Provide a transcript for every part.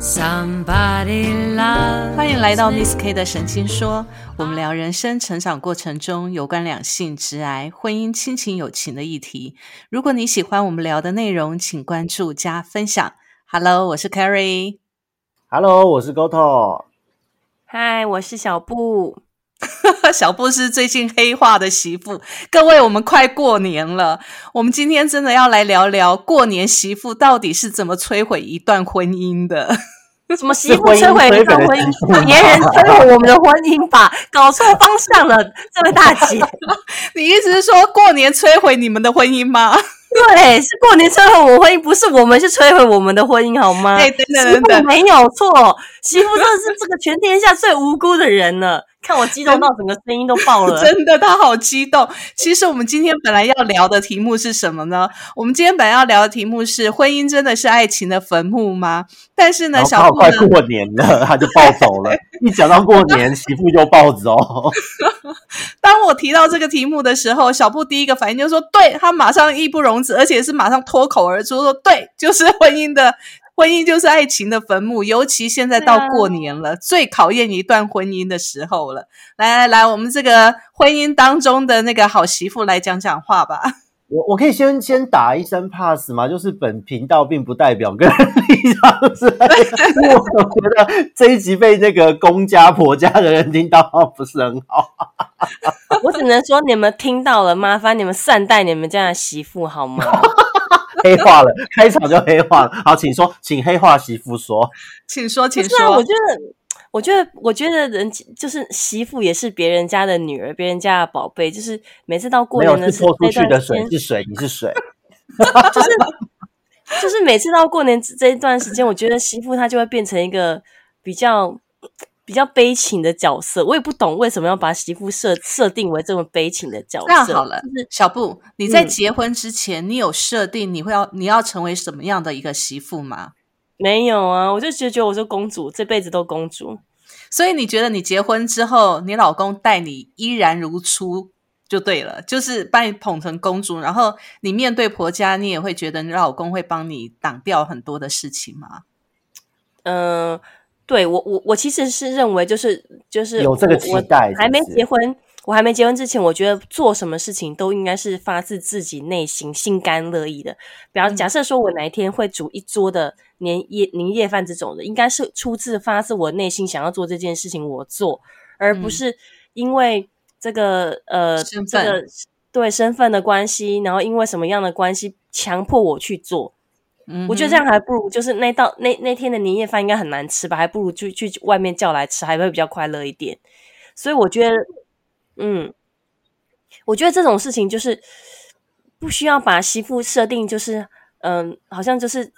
Somebody love，欢迎来到 Miss K 的神经说。我们聊人生成长过程中有关两性、直癌、婚姻、亲情、友情的议题。如果你喜欢我们聊的内容，请关注加分享。Hello，我是 Carrie。Hello，我是 Goto。嗨，我是小布。小布是最近黑化的媳妇。各位，我们快过年了，我们今天真的要来聊聊过年媳妇到底是怎么摧毁一段婚姻的？什么媳妇摧毁一段婚姻？别人摧毁我们的婚姻吧？搞错方向了，这位大姐。你意思是说过年摧毁你们的婚姻吗？对，是过年摧毁我婚姻，不是我们去摧毁我们的婚姻，好吗？对，等等等等，没有错，媳妇真的是这个全天下最无辜的人了。看我激动到整个声音都爆了，真的，他好激动。其实我们今天本来要聊的题目是什么呢？我们今天本来要聊的题目是：婚姻真的是爱情的坟墓吗？但是呢，小布快过年了，他就暴走了。一讲到过年，媳妇就暴走。当我提到这个题目的时候，小布第一个反应就是说：“对他马上义不容辞，而且是马上脱口而出说：‘对，就是婚姻的。’”婚姻就是爱情的坟墓，尤其现在到过年了，最考验一段婚姻的时候了。来来来，我们这个婚姻当中的那个好媳妇来讲讲话吧。我我可以先先打一声 pass 吗？就是本频道并不代表个人立场，是 我觉得这一集被那个公家婆家的人听到不是很好。我只能说你们听到了，麻烦你们善待你们家的媳妇好吗？黑化了，开场就黑化了。好，请说，请黑化媳妇说，请说，请说。我觉得，我觉得，我觉得人就是媳妇也是别人家的女儿，别人家的宝贝。就是每次到过年的时候，泼出去的水是水，你是水，就是就是每次到过年这一段时间，我觉得媳妇她就会变成一个比较。比较悲情的角色，我也不懂为什么要把媳妇设设定为这么悲情的角色。那好了，小布，你在结婚之前，你有设定你会要你要成为什么样的一个媳妇吗？没有啊，我就觉得我是公主，这辈子都公主。所以你觉得你结婚之后，你老公待你依然如初就对了，就是把你捧成公主，然后你面对婆家，你也会觉得你老公会帮你挡掉很多的事情吗？嗯。对我，我我其实是认为，就是就是有这个期待。还没结婚，我还没结婚之前，我觉得做什么事情都应该是发自自己内心、心甘乐意的。比方假设说我哪一天会煮一桌的年夜年夜饭这种的，应该是出自发自我内心想要做这件事情，我做，而不是因为这个呃这个对身份的关系，然后因为什么样的关系强迫我去做。我觉得这样还不如就是那道那那天的年夜饭应该很难吃吧，还不如去去外面叫来吃，还会比较快乐一点。所以我觉得，嗯，我觉得这种事情就是不需要把媳妇设定就是嗯，好像就是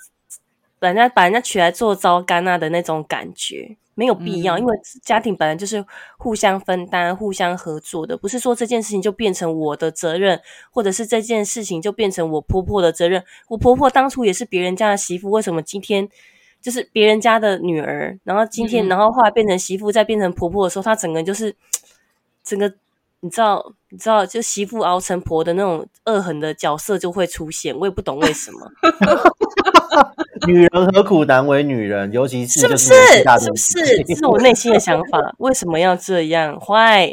把人家把人家娶来做糟干啊的那种感觉。没有必要，因为家庭本来就是互相分担、互相合作的，不是说这件事情就变成我的责任，或者是这件事情就变成我婆婆的责任。我婆婆当初也是别人家的媳妇，为什么今天就是别人家的女儿？然后今天，然后后来变成媳妇，再变成婆婆的时候，她整个就是整个。你知道，你知道，就媳妇熬成婆的那种恶狠的角色就会出现，我也不懂为什么。女人何苦难为女人？尤其是是不是？是不是？这是我内心的想法。为什么要这样？坏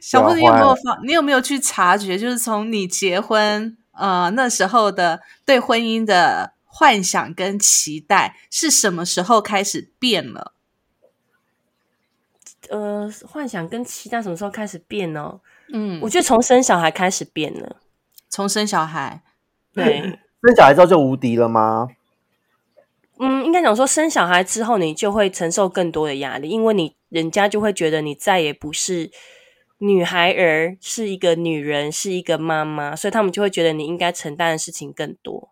小布，你有没有发？你有没有去察觉？就是从你结婚呃那时候的对婚姻的幻想跟期待，是什么时候开始变了？呃，幻想跟期待什么时候开始变呢？嗯，我觉得从生小孩开始变了。从生小孩，对，生小孩之后就无敌了吗？嗯，应该讲说生小孩之后，你就会承受更多的压力，因为你人家就会觉得你再也不是女孩儿，是一个女人，是一个妈妈，所以他们就会觉得你应该承担的事情更多。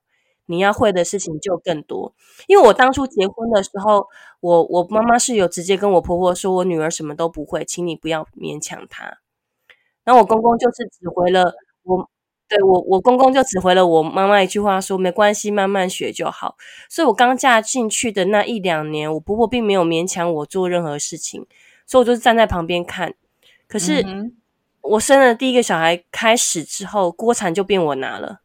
你要会的事情就更多，因为我当初结婚的时候，我我妈妈是有直接跟我婆婆说，我女儿什么都不会，请你不要勉强她。然后我公公就是指回了我，对我我公公就只回了我妈妈一句话，说没关系，慢慢学就好。所以我刚嫁进去的那一两年，我婆婆并没有勉强我做任何事情，所以我就是站在旁边看。可是我生了第一个小孩开始之后，锅铲就变我拿了。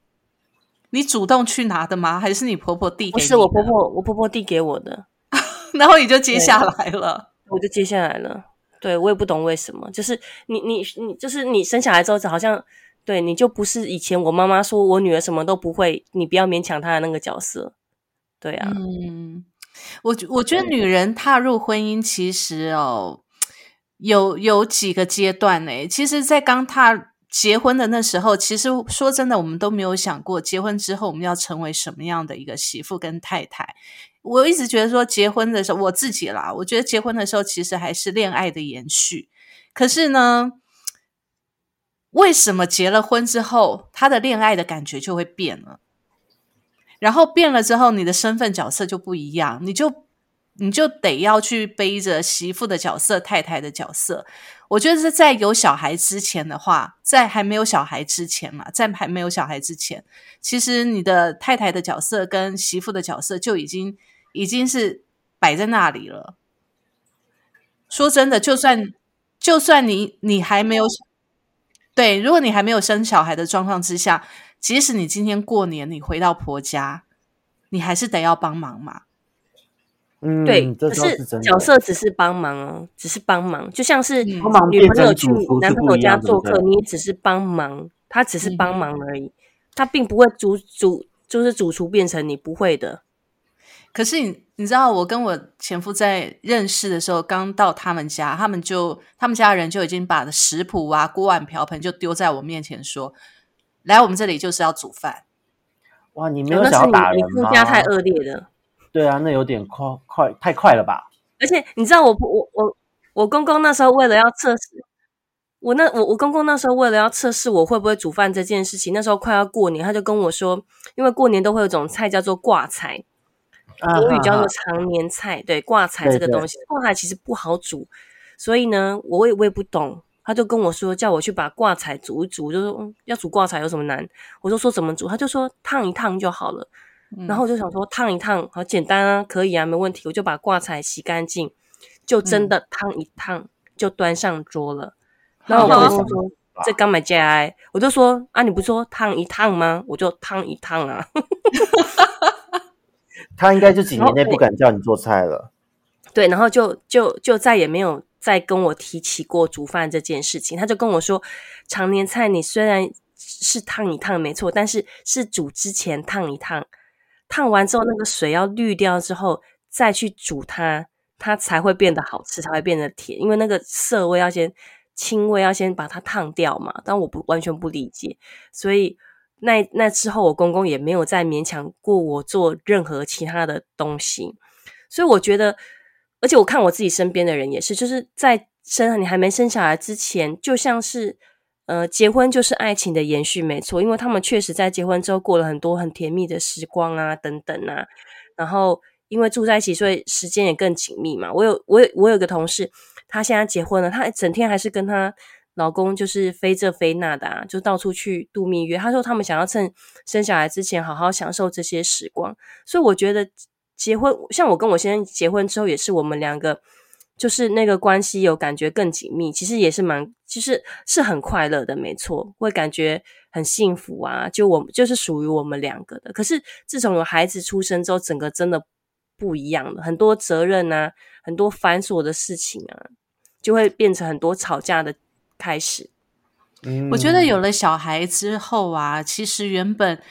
你主动去拿的吗？还是你婆婆递？不是我婆婆，我婆婆递给我的。然后你就接下来了。我就接下来了。对我也不懂为什么，就是你你你，就是你生小孩之后，好像对你就不是以前我妈妈说我女儿什么都不会，你不要勉强她的那个角色。对啊，嗯，我我觉得女人踏入婚姻，其实哦，有有几个阶段呢。其实，在刚踏结婚的那时候，其实说真的，我们都没有想过结婚之后我们要成为什么样的一个媳妇跟太太。我一直觉得说，结婚的时候，我自己啦，我觉得结婚的时候其实还是恋爱的延续。可是呢，为什么结了婚之后，他的恋爱的感觉就会变了？然后变了之后，你的身份角色就不一样，你就你就得要去背着媳妇的角色、太太的角色。我觉得是在有小孩之前的话，在还没有小孩之前嘛，在还没有小孩之前，其实你的太太的角色跟媳妇的角色就已经。已经是摆在那里了。说真的，就算就算你你还没有对，如果你还没有生小孩的状况之下，即使你今天过年你回到婆家，你还是得要帮忙嘛。嗯，对，可是角色只是帮忙哦，只是帮忙，就像是女朋友去男朋友家做客，你也只是帮忙，他只是帮忙而已，他并不会主主就是主厨变成你不会的。可是你你知道，我跟我前夫在认识的时候，刚到他们家，他们就他们家人就已经把食谱啊、锅碗瓢盆就丢在我面前，说：“来我们这里就是要煮饭。”哇，你没有想要打人吗？你夫家太恶劣了。对啊，那有点快快太快了吧？而且你知道，我我我我公公那时候为了要测试我那我我公公那时候为了要测试我会不会煮饭这件事情，那时候快要过年，他就跟我说，因为过年都会有种菜叫做挂菜。国语叫做常年菜，对挂菜这个东西，挂菜其实不好煮，所以呢，我也我也不懂，他就跟我说，叫我去把挂菜煮一煮，就说嗯，要煮挂菜有什么难？我就说怎么煮，他就说烫一烫就好了。然后我就想说烫一烫好简单啊，可以啊，没问题。我就把挂菜洗干净，就真的烫一烫就端上桌了。然后我公公说这刚买家哎，我就说啊，你不是说烫一烫吗？我就烫一烫啊。他应该就几年内不敢叫你做菜了，对，然后就就就再也没有再跟我提起过煮饭这件事情。他就跟我说，常年菜你虽然是烫一烫没错，但是是煮之前烫一烫，烫完之后那个水要滤掉之后再去煮它，它才会变得好吃，才会变得甜，因为那个涩味要先清味要先把它烫掉嘛。但我不完全不理解，所以。那那之后，我公公也没有再勉强过我做任何其他的东西，所以我觉得，而且我看我自己身边的人也是，就是在生你还没生下来之前，就像是呃，结婚就是爱情的延续，没错，因为他们确实在结婚之后过了很多很甜蜜的时光啊，等等啊，然后因为住在一起，所以时间也更紧密嘛。我有我有我有个同事，他现在结婚了，他整天还是跟他。老公就是飞这飞那的啊，就到处去度蜜月。他说他们想要趁生小孩之前好好享受这些时光。所以我觉得结婚，像我跟我先生结婚之后，也是我们两个就是那个关系有感觉更紧密，其实也是蛮，其实是很快乐的，没错，会感觉很幸福啊。就我就是属于我们两个的。可是自从有孩子出生之后，整个真的不一样了，很多责任啊，很多繁琐的事情啊，就会变成很多吵架的。开始，我觉得有了小孩之后啊，其实原本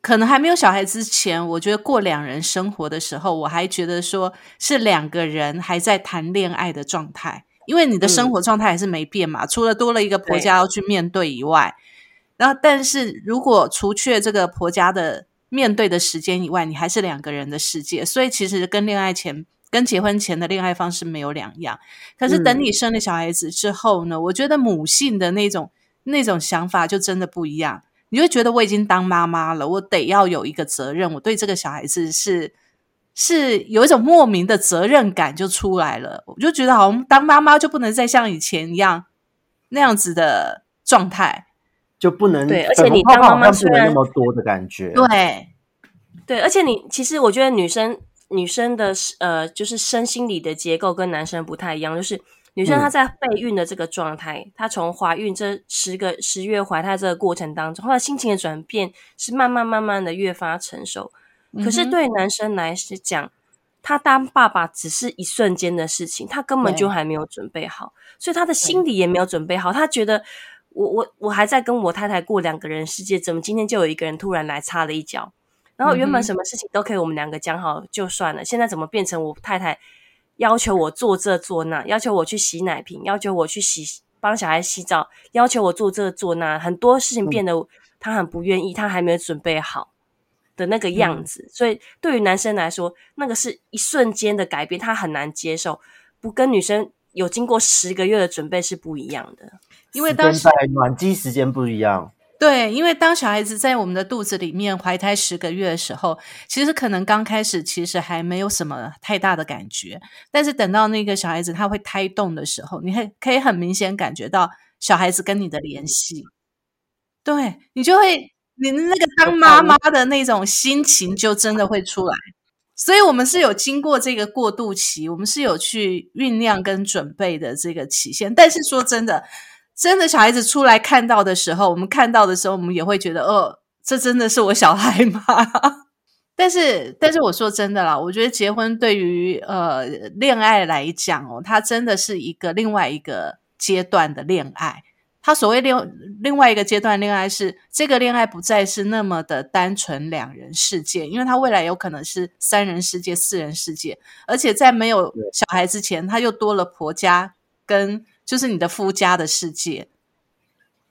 可能还没有小孩之前，我觉得过两人生活的时候，我还觉得说是两个人还在谈恋爱的状态，因为你的生活状态还是没变嘛，除了多了一个婆家要去面对以外，然后但是如果除却这个婆家的面对的时间以外，你还是两个人的世界，所以其实跟恋爱前。跟结婚前的恋爱方式没有两样，可是等你生了小孩子之后呢？我觉得母性的那种那种想法就真的不一样。你会觉得我已经当妈妈了，我得要有一个责任，我对这个小孩子是是有一种莫名的责任感就出来了。我就觉得好像当妈妈就不能再像以前一样那样子的状态，就不能对，而且你当妈妈虽然那么多的感觉，对对，而且你其实我觉得女生。女生的呃，就是身心理的结构跟男生不太一样，就是女生她在备孕的这个状态，她从怀孕这十个十月怀胎这个过程当中，她的心情的转变是慢慢慢慢的越发成熟。可是对男生来讲，他当爸爸只是一瞬间的事情，他根本就还没有准备好，所以他的心理也没有准备好。他觉得我我我还在跟我太太过两个人世界，怎么今天就有一个人突然来插了一脚？然后原本什么事情都可以我们两个讲好就算了，现在怎么变成我太太要求我做这做那，要求我去洗奶瓶，要求我去洗帮小孩洗澡，要求我做这做那，很多事情变得他很不愿意，他还没有准备好的那个样子。所以对于男生来说，那个是一瞬间的改变，他很难接受，不跟女生有经过十个月的准备是不一样的。因为当时暖机时间不一样。对，因为当小孩子在我们的肚子里面怀胎十个月的时候，其实可能刚开始其实还没有什么太大的感觉，但是等到那个小孩子他会胎动的时候，你很可以很明显感觉到小孩子跟你的联系，对你就会你那个当妈妈的那种心情就真的会出来。所以，我们是有经过这个过渡期，我们是有去酝酿跟准备的这个期限。但是说真的，真的小孩子出来看到的时候，我们看到的时候，我们也会觉得，哦，这真的是我小孩吗？但是，但是我说真的啦，我觉得结婚对于呃恋爱来讲哦，它真的是一个另外一个阶段的恋爱。它所谓另另外一个阶段恋爱是，这个恋爱不再是那么的单纯两人世界，因为他未来有可能是三人世界、四人世界，而且在没有小孩之前，他又多了婆家跟就是你的夫家的世界。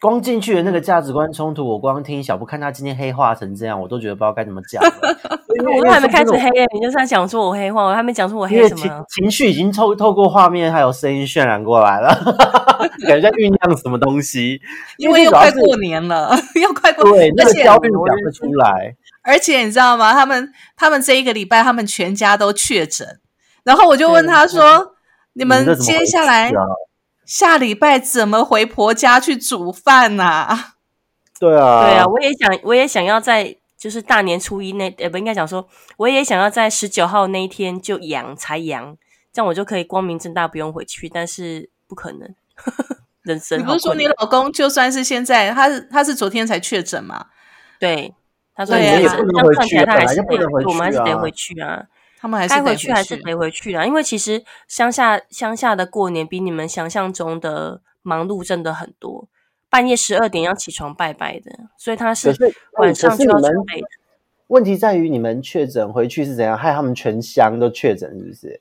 光进去的那个价值观冲突，我光听小布看他今天黑化成这样，我都觉得不知道该怎么讲。因为我都还没开始黑耶，你就是在讲说我黑化，我还没讲出我黑什么。情绪已经透透过画面还有声音渲染过来了，感觉在酝酿什么东西。因为又快过年了，又快过，对，那而且个焦虑感会出来。而且你知道吗？他们他们这一个礼拜，他们全家都确诊，然后我就问他说：“你你们接下来下礼拜怎么回婆家去煮饭呐、对啊，对啊，我也想，我也想要在就是大年初一那，呃，不应该讲说，我也想要在十九号那一天就阳才阳，这样我就可以光明正大不用回去，但是不可能，人生你不是说你老公就算是现在，他是他是昨天才确诊嘛？对？他说对啊你这样也不能回去这样看起来他还是不能回我们还是得回去啊。他们还是该回去还是去得回去啊，因为其实乡下乡下的过年比你们想象中的忙碌真的很多，半夜十二点要起床拜拜的，所以他是晚上就要准备的。问题在于你们确诊回去是怎样，害他们全乡都确诊，是不是？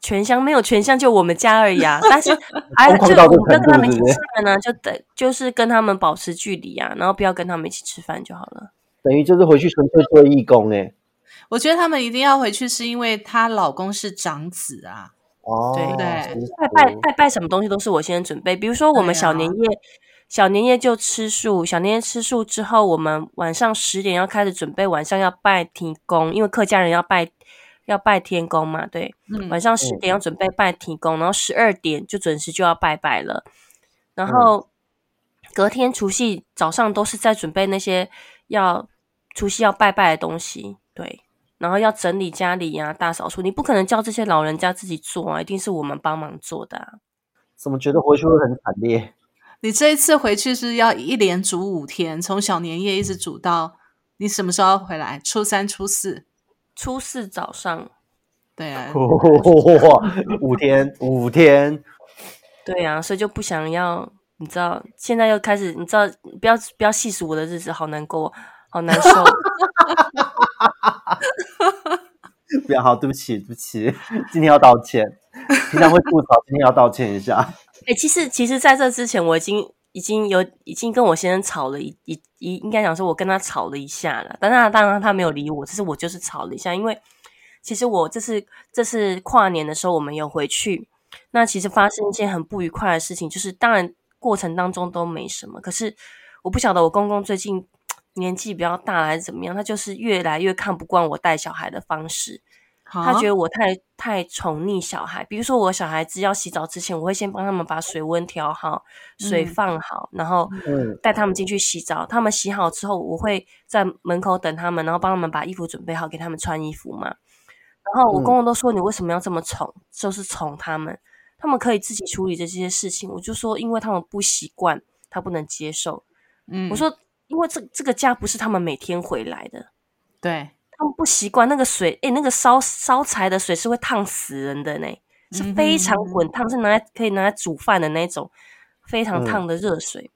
全乡没有全乡，就我们家而已啊。但是 还疯狂到这就我们跟他们一起吃饭呢，就等就是跟他们保持距离啊，然后不要跟他们一起吃饭就好了。等于就是回去纯粹做义工哎、我觉得他们一定要回去，是因为她老公是长子啊。哦，对对拜拜拜拜什么东西都是我先准备，比如说我们小年夜，小年夜就吃素，小年夜吃素之后，我们晚上十点要开始准备，晚上要拜天公，因为客家人要拜要拜天公嘛，对，嗯晚上十点要准备拜天公，然后十二点就准时就要拜拜了，然后隔天除夕早上都是在准备那些要除夕要拜拜的东西，对。然后要整理家里呀、大扫除，你不可能叫这些老人家自己做啊，一定是我们帮忙做的、啊。怎么觉得回去会很惨烈？你这一次回去是要一连煮五天，从小年夜一直煮到你什么时候要回来？初三、初四。初四早上，对啊，哇，五天五天，对啊，所以就不想要，你知道，现在又开始，你知道，不要不要细数我的日子，好难过，好难受。不要好，对不起，对不起，今天要道歉。平常会吐槽，今天要道歉一下。哎、其实其实在这之前，我已经已经有已经跟我先生吵了一一一，应该讲说我跟他吵了一下了，但那当然他没有理我，只是我就是吵了一下，因为其实我这次这次跨年的时候我们有回去，那其实发生一件很不愉快的事情，就是当然过程当中都没什么，可是我不晓得我公公最近年纪比较大还是怎么样，他就是越来越看不惯我带小孩的方式。他觉得得我太太宠溺小孩，比如说我小孩子要洗澡之前，我会先帮他们把水温调好，水嗯放好，然后嗯带他们进去洗澡。他们洗好之后，我会在门口等他们，然后帮他们把衣服准备好，给他们穿衣服嘛。然后我嗯公公都说：“你为什么要这么宠？就是宠他们，他们可以自己处理这些事情。”我就说：“因为他们不习惯，他不能接受。嗯，我说：“因为这这个家不是他们每天回来的。”对，他们不习惯那个水，哎，那个烧烧柴的水是会烫死人的呢，是非常滚烫，是拿来可以拿来煮饭的那种非常烫的热水。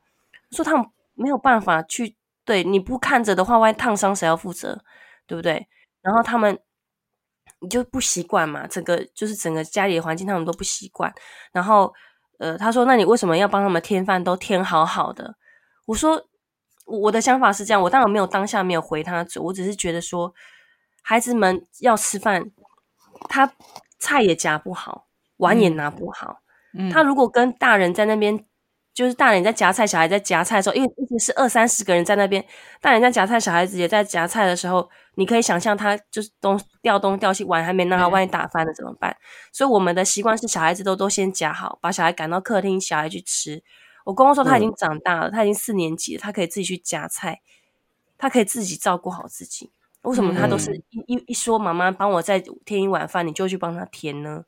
说他们没有办法去，对你不看着的话，万一烫伤谁要负责？对不对？然后他们你就不习惯嘛，整个就是整个家里的环境他们都不习惯。然后呃，他说：“那你为什么要帮他们添饭？都添好好的。”我说。我的想法是这样，我当然没有当下没有回他嘴，我只是觉得说，孩子们要吃饭，他菜也夹不好，碗也拿不好。嗯，他如果跟大人在那边，就是大人在夹菜，小孩在夹菜的时候，因为一直是二三十个人在那边，大人在夹菜，小孩子也在夹菜的时候，你可以想象他就是东掉东掉西，碗还没拿好，万一打翻了怎么办？所以我们的习惯是小孩子都都先夹好，把小孩赶到客厅，小孩去吃。我公公说他已经长大了，他已经四年级了，他可以自己去夹菜，他可以自己照顾好自己。为什么他都是一一一说妈妈帮我再添一碗饭，你就去帮他添呢？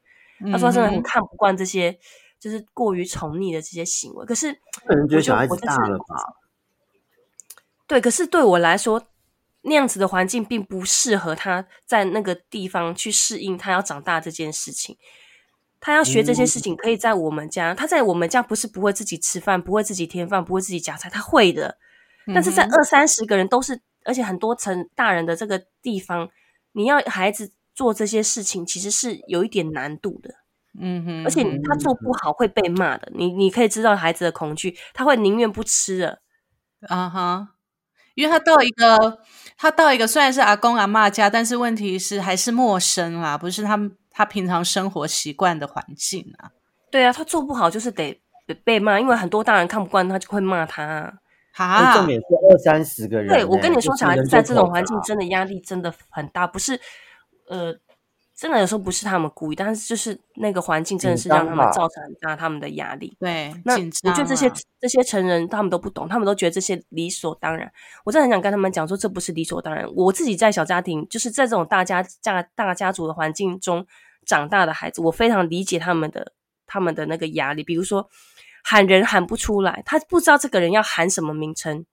他说真的很看不惯这些，就是过于宠溺的这些行为。可是可能觉得小孩子大了吧？对，可是对我来说，那样子的环境并不适合他在那个地方去适应他要长大这件事情。他要学这些事情，可以在我们家。他在我们家不是不会自己吃饭，不会自己添饭，不会自己夹菜，他会的。但是在二三十个人都是，而且很多成大人的这个地方，你要孩子做这些事情，其实是有一点难度的。嗯哼，而且他做不好会被骂的。你你可以知道孩子的恐惧，他会宁愿不吃了。啊哈，因为他到一个，他到一个虽然是阿公阿妈家，但是问题是还是陌生啦，不是他们。他平常生活习惯的环境啊，对啊，他做不好就是得被骂，因为很多大人看不惯他，就会骂他。哈，重点是二三十个人。对，我跟你说，小孩子在这种环境真的压力真的很大，不是呃，真的有时候不是他们故意，但是就是那个环境真的是让他们造成很大他们的压力。对，那我觉得这些这些成人他们都不懂，他们都觉得这些理所当然。我真的很想跟他们讲说，这不是理所当然。我自己在小家庭，就是在这种大家家大家族的环境中。长大的孩子，我非常理解他们的他们的那个压力。比如说喊人喊不出来，他不知道这个人要喊什么名称，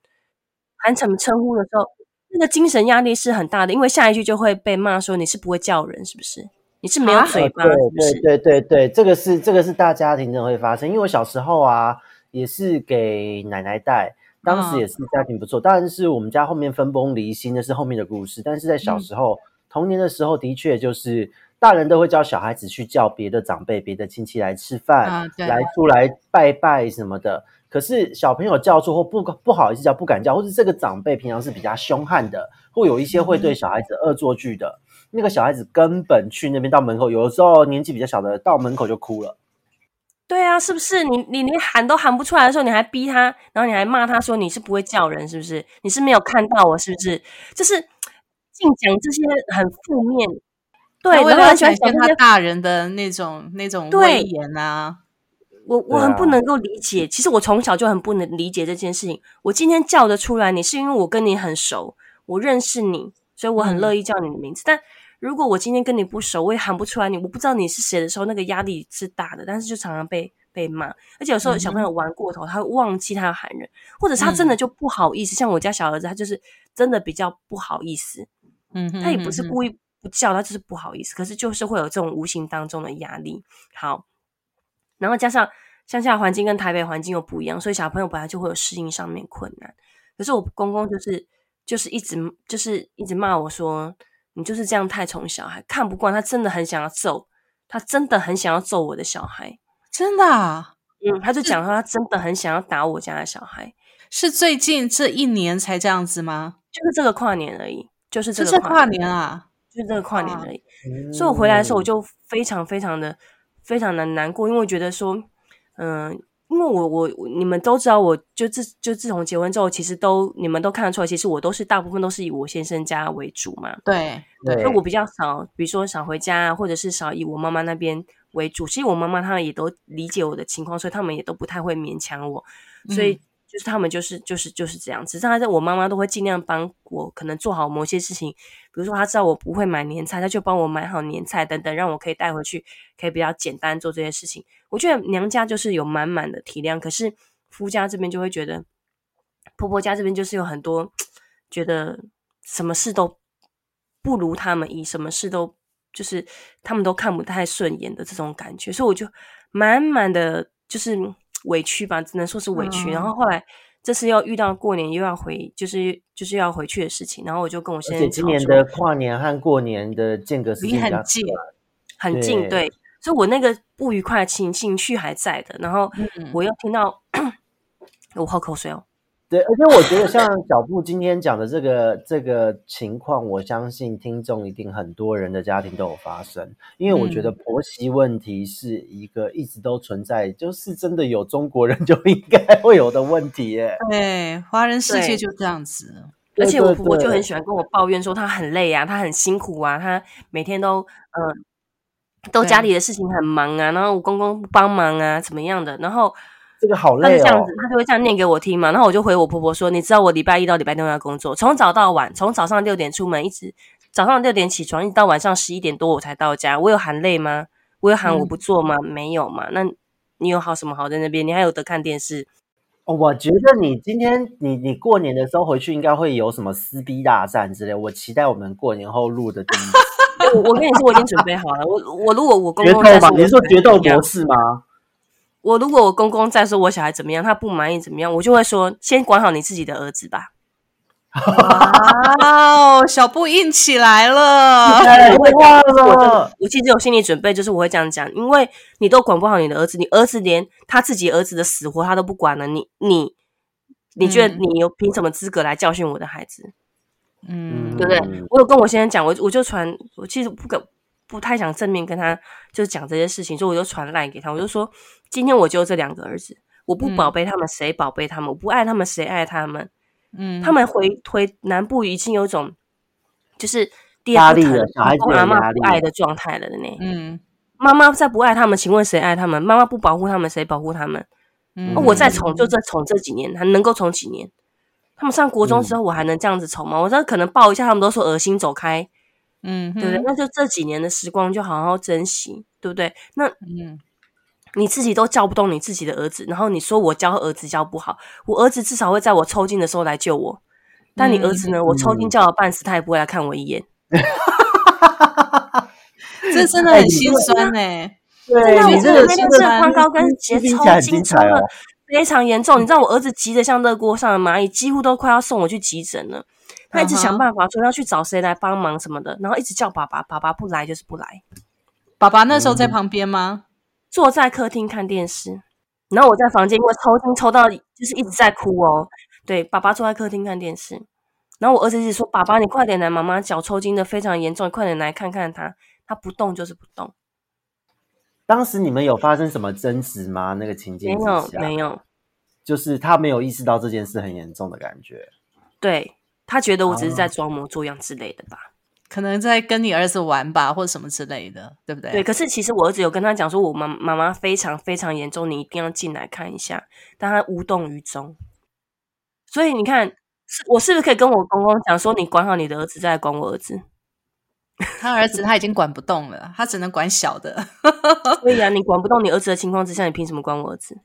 喊什么称呼的时候，那个精神压力是很大的。因为下一句就会被骂说你是不会叫人，是不是？你是没有嘴巴，是不是？对对对，这个是这个是大家庭真的会发生。因为我小时候啊，也是给奶奶带，当时也是家庭不错，当然是我们家后面分崩离析，那是后面的故事。但是在小时候童年的时候，的确就是。大人都会教小孩子去叫别的长辈、别的亲戚来吃饭，来出来拜拜什么的。可是小朋友叫错或不不好意思叫、不敢叫，或是这个长辈平常是比较凶悍的，或有一些会对小孩子恶作剧的，那个小孩子根本去那边到门口，有的时候年纪比较小的到门口就哭了。对啊，是不是？你你连喊都喊不出来的时候，你还逼他，然后你还骂他说你是不会叫人，是不是？你是没有看到我，是不是？就是净讲这些很负面。对，我很喜欢他大人的那种那种威严啊！我我很不能够理解，其实我从小就很不能理解这件事情。我今天叫得出来你，是因为我跟你很熟，我认识你，所以我很乐意叫你的名字。但如果我今天跟你不熟，我也喊不出来你，我不知道你是谁的时候，那个压力是大的。但是就常常被被骂，而且有时候小朋友玩过头，他会忘记他要喊人，或者是他真的就不好意思。像我家小儿子，他就是真的比较不好意思，嗯，他也不是故意。不叫他就是不好意思，可是就是会有这种无形当中的压力。好，然后加上乡下环境跟台北环境又不一样，所以小朋友本来就会有适应上面困难。可是我公公就是就是一直就是一直骂我说，你就是这样太宠小孩，看不惯他，真的很想要揍他，真的很想要揍我的小孩，真的，啊嗯，他就讲说他真的很想要打我家的小孩，是最近这一年才这样子吗？就是这个跨年而已，就是这个跨年啊。就这个跨年而已，所以我回来的时候我就非常非常的非常的难过，因为觉得说，嗯，因为我我你们都知道，我就自就自从结婚之后，其实都你们都看得出来，其实我都是大部分都是以我先生家为主嘛，对。对，所以我比较少，比如说少回家，或者是少以我妈妈那边为主。其实我妈妈她们也都理解我的情况，所以他们也都不太会勉强我，所以。就是他们就是就是就是这样，只是他在我妈妈都会尽量帮我，可能做好某些事情，比如说他知道我不会买年菜，他就帮我买好年菜等等，让我可以带回去，可以比较简单做这些事情。我觉得娘家就是有满满的体谅，可是夫家这边就会觉得，婆婆家这边就是有很多觉得什么事都不如他们以，什么事都就是他们都看不太顺眼的这种感觉，所以我就满满的就是委屈吧，只能说是委屈。然后后来这次又遇到过年又要回，就是就是要回去的事情，然后我就跟我先生今年的跨年和过年的间隔时间很近，很近，对。所以，我那个不愉快的情情绪还在的。然后，我又听到 我喝口水哦。对，而且我觉得像小布今天讲的这个这个情况，我相信听众一定很多人的家庭都有发生。因为我觉得婆媳问题是一个一直都存在，就是真的有中国人就应该会有的问题耶。对，华人世界就这样子。而且我婆婆就很喜欢跟我抱怨说，她很累啊，她很辛苦啊，她每天都嗯。都家里的事情很忙啊，然后我公公不帮忙啊，怎么样的？然后这个好累哦。这样子，他就会这样念给我听嘛。然后我就回我婆婆说：“你知道我礼拜一到礼拜六要工作，从早到晚，从早上六点出门，一直早上六点起床，一直到晚上十一点多我才到家。我有喊累吗？我有喊我不做吗？没有嘛。那你有好什么好在那边？你还有得看电视？哦，我觉得你今天你你过年的时候回去应该会有什么撕逼大战之类。我期待我们过年后录的第一。我我跟你说，我已经准备好了。我我如果我公公在说，你是说决斗模式吗？我如果我公公在说我小孩怎么样，他不满意怎么样，我就会说先管好你自己的儿子吧。哇，小布硬起来了，我忘了。我其实有心理准备，就是我会这样讲，因为你都管不好你的儿子，你儿子连他自己儿子的死活他都不管了，你你你觉得你有凭什么资格来教训我的孩子？嗯，对不对？我有跟我先生讲，我我就传，我其实不敢，不太想正面跟他就讲这些事情，所以我就传赖给他，我就说，今天我就这两个儿子，我不宝贝他们，谁宝贝他们？我不爱他们，谁爱他们？嗯，他们回回南部已经有种就是压力了，小孩子妈妈不爱的状态了的呢。嗯，妈妈再不爱他们，请问谁爱他们？妈妈不保护他们，谁保护他们？嗯，我再宠就这宠这几年，还能够宠几年？他们上国中之后，我还能这样子宠吗？我这可能抱一下，他们都说恶心，走开。嗯，对不对？那就这几年的时光，就好好珍惜，对不对？那嗯，你自己都教不动你自己的儿子，然后你说我教儿子教不好，我儿子至少会在我抽筋的时候来救我。但你儿子呢？我抽筋叫了半死，他也不会来看我一眼。这真的很心酸哎。对，你这个那天是宽高跟鞋抽筋抽了。非常严重，你知道我儿子急得像热锅上的蚂蚁，几乎都快要送我去急诊了。他一直想办法说要去找谁来帮忙什么的，然后一直叫爸爸，爸爸不来就是不来。爸爸那时候在旁边吗？坐在客厅看电视，然后我在房间，因为抽筋抽到就是一直在哭哦。对，爸爸坐在客厅看电视，然后我儿子一直说：“爸爸，你快点来，妈妈脚抽筋的非常严重，你快点来看看他，他不动就是不动。”当时你们有发生什么争执吗？那个情境没有，没有，就是他没有意识到这件事很严重的感觉。对他觉得我只是在装模作样之类的吧，可能在跟你儿子玩吧，或者什么之类的，对不对？对。可是其实我儿子有跟他讲说，我妈妈妈非常非常严重，你一定要进来看一下，但他无动于衷。所以你看，是我是不是可以跟我公公讲说，你管好你的儿子，再来管我儿子？他儿子他已经管不动了，他只能管小的。所以啊，你管不动你儿子的情况之下，你凭什么管我儿子？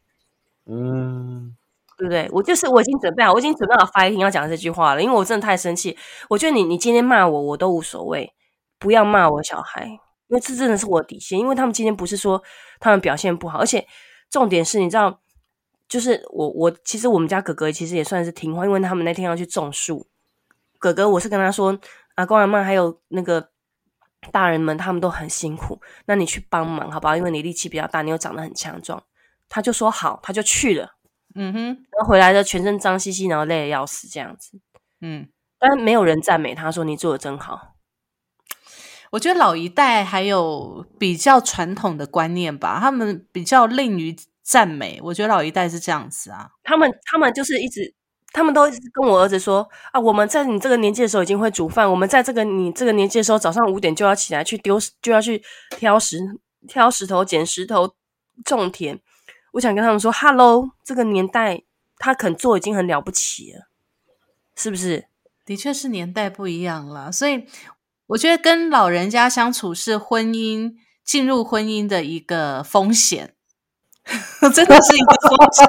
嗯，对不对？我就是我已经准备好，我已经准备好发一天要讲这句话了，因为我真的太生气。我觉得你你今天骂我，我都无所谓，不要骂我小孩，因为这真的是我的底线。因为他们今天不是说他们表现不好，而且重点是你知道，就是我我其实我们家哥哥其实也算是听话，因为他们那天要去种树。哥哥，我是跟他说，阿公阿妈还有那个。大人们他们都很辛苦，那你去帮忙好不好？因为你力气比较大，你又长得很强壮。他就说好，他就去了。嗯哼，然后回来的全身脏兮兮，然后累得要死这样子。嗯，但没有人赞美他，说你做的真好。我觉得老一代还有比较传统的观念吧，他们比较吝于赞美。我觉得老一代是这样子啊，他们他们就是一直。他们都一直跟我儿子说啊，我们在你这个年纪的时候已经会煮饭。我们在这个你这个年纪的时候，早上五点就要起来去丢，就要去挑石挑石头、捡石头、种田。我想跟他们说，Hello，这个年代他肯做已经很了不起了，是不是？的确是年代不一样了，所以我觉得跟老人家相处是婚姻进入婚姻的一个风险，真的是一个风险，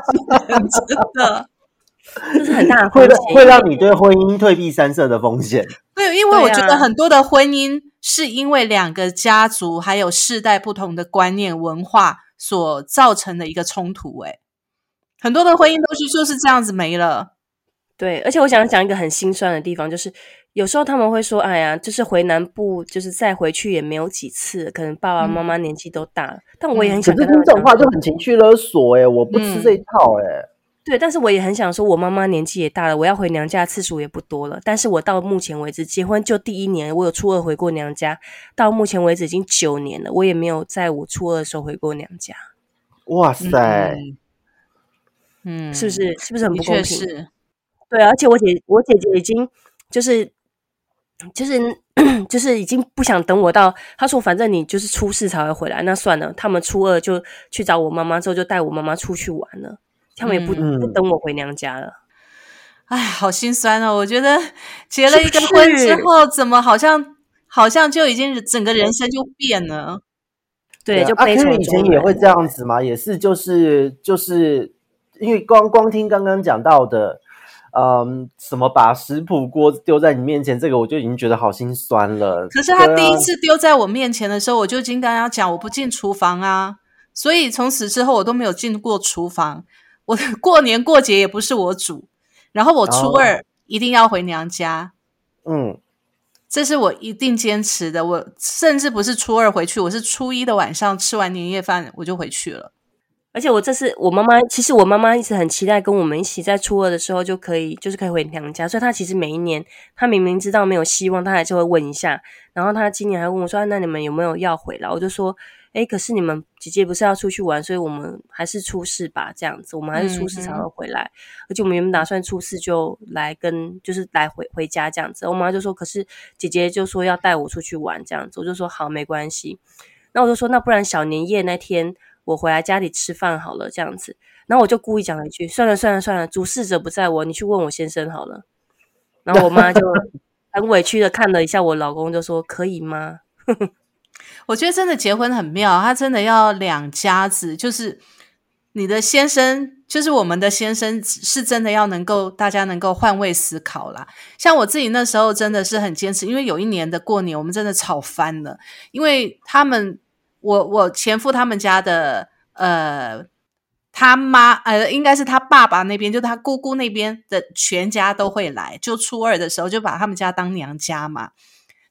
真的。这是很大的会会让你对婚姻退避三舍的风险。对，因为我觉得很多的婚姻是因为两个家族还有世代不同的观念文化所造成的一个冲突。哎，很多的婚姻都是就是这样子没了。对，而且我想讲一个很心酸的地方，就是有时候他们会说：“哎呀，就是回南部，就是再回去也没有几次，可能爸爸妈妈年纪都大了。但我也很可是想跟他们听这种话就很情绪勒索哎、我不吃嗯这一套哎、对，但是我也很想说，我妈妈年纪也大了，我要回娘家次数也不多了。但是我到目前为止，结婚就第一年，我有初二回过娘家，到目前为止已经九年了，我也没有在我初二的时候回过娘家，哇塞，嗯，嗯，是不是？是不是很不公平？是。对啊，而且我姐我姐姐已经就是就是 就是已经不想等我到，她说反正你就是初四才会回来，那算了，他们初二就去找我妈妈，之后就带我妈妈出去玩了，他们也不、嗯不等我回娘家了。哎，好心酸哦！我觉得 结了一个婚之是后，怎么好像好像就已经整个人生就变了。对，就啊，悲从可是以前也会这样子嘛？也是，就是就是因为光光听刚刚讲到的，嗯，什么把食谱锅丢在你面前，这个我就已经觉得好心酸了。可是他第一次丢在我面前的时候，我就已经跟他讲我不进厨房啊，所以从此之后我都没有进过厨房。我过年过节也不是我煮，然后我初哦二一定要回娘家，嗯，这是我一定坚持的。我甚至不是初二回去，我是初一的晚上吃完年夜饭我就回去了。而且我这次我妈妈，其实我妈妈一直很期待跟我们一起在初二的时候就可以，就是可以回娘家。所以她其实每一年，她明明知道没有希望，她还是会问一下。然后她今年还问我说：“啊那你们有没有要回来？”我就说：“诶，可是你们姐姐不是要出去玩，所以我们还是出事吧，这样子，我们还是出事才会回来。而且我们原本打算出事就来跟，就是来回回家这样子。我妈就说：“可是姐姐就说要带我出去玩这样子。”我就说：“好，没关系。”那我就说：“那不然小年夜那天。”我回来家里吃饭好了，这样子，然后我就故意讲了一句：“算了算了算了，主事者不在我，你去问我先生好了。”然后我妈就 很委屈的看了一下我老公，就说：“可以吗我觉得真的结婚很妙，他真的要两家子，就是你的先生，就是我们的先生，是真的要能够大家能够换位思考啦。像我自己那时候真的是很坚持，因为有一年的过年，我们真的吵翻了，因为他们，我我前夫他们家的呃。他妈，呃，应该是他爸爸那边，就他姑姑那边的全家都会来。就初二的时候，就把他们家当娘家嘛。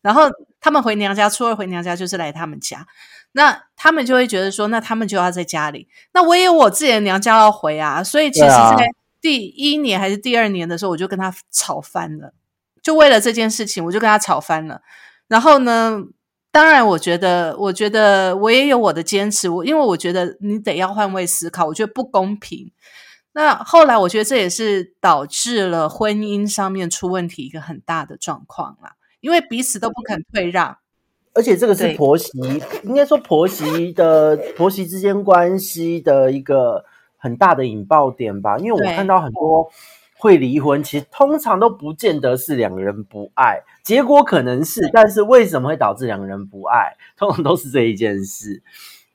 然后他们回娘家，初二回娘家就是来他们家，那他们就会觉得说，那他们就要在家里。那我也有我自己的娘家要回啊，所以其实，在第一年还是第二年的时候，我就跟他吵翻了，就为了这件事情，我就跟他吵翻了。然后呢，当然，我觉得，我觉得我也有我的坚持，我因为我觉得你得要换位思考，我觉得不公平。那后来，我觉得这也是导致了婚姻上面出问题一个很大的状况啦，因为彼此都不肯退让。而且这个是婆媳，应该说婆媳的婆媳之间关系的一个很大的引爆点吧。因为我看到很多会离婚，其实通常都不见得是两个人不爱，结果可能是，但是为什么会导致两个人不爱？通常都是这一件事。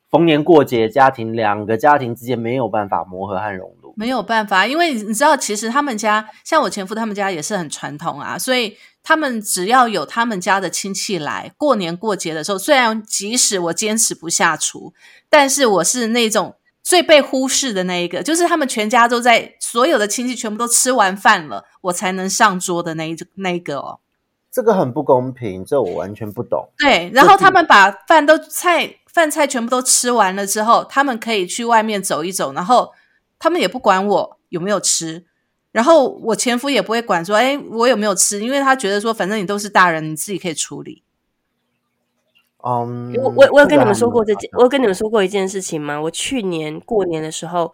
逢年过节，家庭两个家庭之间没有办法磨合和融入。没有办法，因为你知道，其实他们家像我前夫他们家也是很传统啊，所以他们只要有他们家的亲戚来过年过节的时候，虽然即使我坚持不下厨，但是我是那种最被忽视的那一个，就是他们全家都在，所有的亲戚全部都吃完饭了，我才能上桌的那一那一个哦。这个很不公平，这我完全不懂。对，然后他们把饭都菜饭菜全部都吃完了之后，他们可以去外面走一走，然后他们也不管我有没有吃，然后我前夫也不会管说，哎，我有没有吃，因为他觉得说，反正你都是大人，你自己可以处理。嗯，我我我有跟你们说过这件件，我有跟你们说过一件事情吗？我去年过年的时候，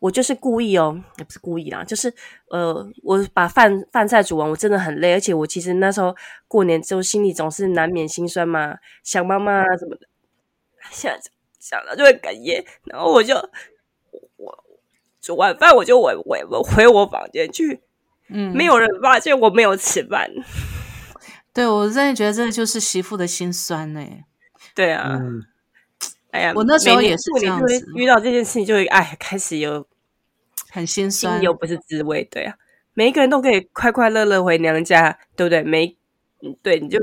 我就是故意哦，也不是故意啦，就是呃，我把饭饭菜煮完，我真的很累，而且我其实那时候过年之后心里总是难免心酸嘛，想妈妈啊什么的，想想到就会哽咽，然后我就我煮完饭我就回回回我房间去，嗯，没有人发现我没有吃饭。对我真的觉得这就是媳妇的心酸呢、对啊，嗯，哎呀，我那时候也是过年就会这样子遇到这件事情，就会哎，开始有很心心酸。又不是滋味，对啊，每一个人都可以快快乐乐回娘家，对不对？每嗯对你就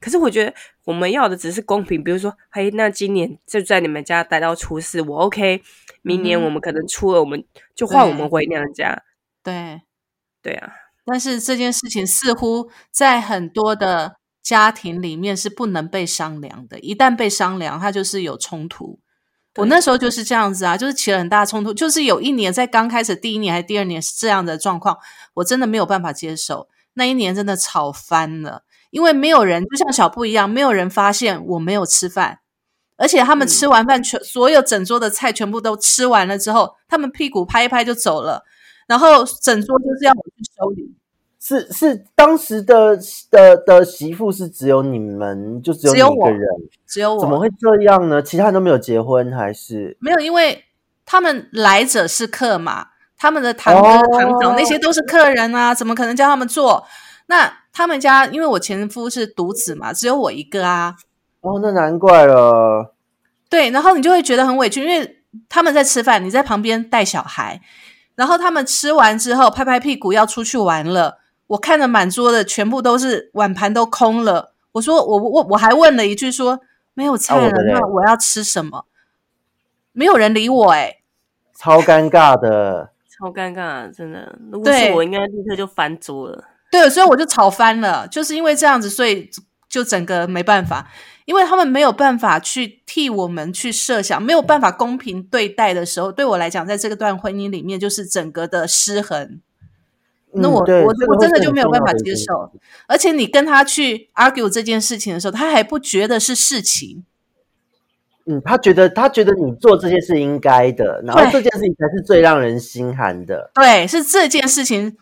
可是我觉得我们要的只是公平，比如说，嘿，那今年就在你们家待到初四，我 OK。明年我们可能初二，我们就换我们回娘家，对，对啊，但是这件事情似乎在很多的家庭里面是不能被商量的，一旦被商量，它就是有冲突。我那时候就是这样子啊，就是起了很大冲突，就是有一年在刚开始第一年还是第二年是这样的状况，我真的没有办法接受。那一年真的吵翻了，因为没有人就像小布一样，没有人发现我没有吃饭，而且他们嗯吃完饭全、所有整桌的菜全部都吃完了之后，他们屁股拍一拍就走了，然后整桌就是要我去收礼。是是，当时的的的媳妇是只有你们，就只有一个人，只有我怎么会这样呢？其他人都没有结婚，还是没有？因为他们来者是客嘛，他们的堂哥、哦堂嫂那些都是客人啊，怎么可能叫他们做？那他们家因为我前夫是独子嘛，只有我一个啊，哦，那难怪了。对，然后你就会觉得很委屈，因为他们在吃饭，你在旁边带小孩，然后他们吃完之后拍拍屁股要出去玩了，我看着满桌的全部都是碗盘都空了，我说我我我还问了一句说没有菜了，那我要吃什么？没有人理我哎、超尴尬的。超尴尬，真的。如果是对我，应该立刻就翻桌了。对，所以我就吵翻了，就是因为这样子，所以就整个没办法，因为他们没有办法去替我们去设想，没有办法公平对待的时候，对我来讲，在这个段婚姻里面，就是整个的失衡。那我、嗯我我真的就没有办法接受，而且你跟他去 argue 这件事情的时候，他还不觉得是事情，嗯，他觉得他觉得你做这件事应该的，然后对这件事情才是最让人心寒的。对，是这件事情，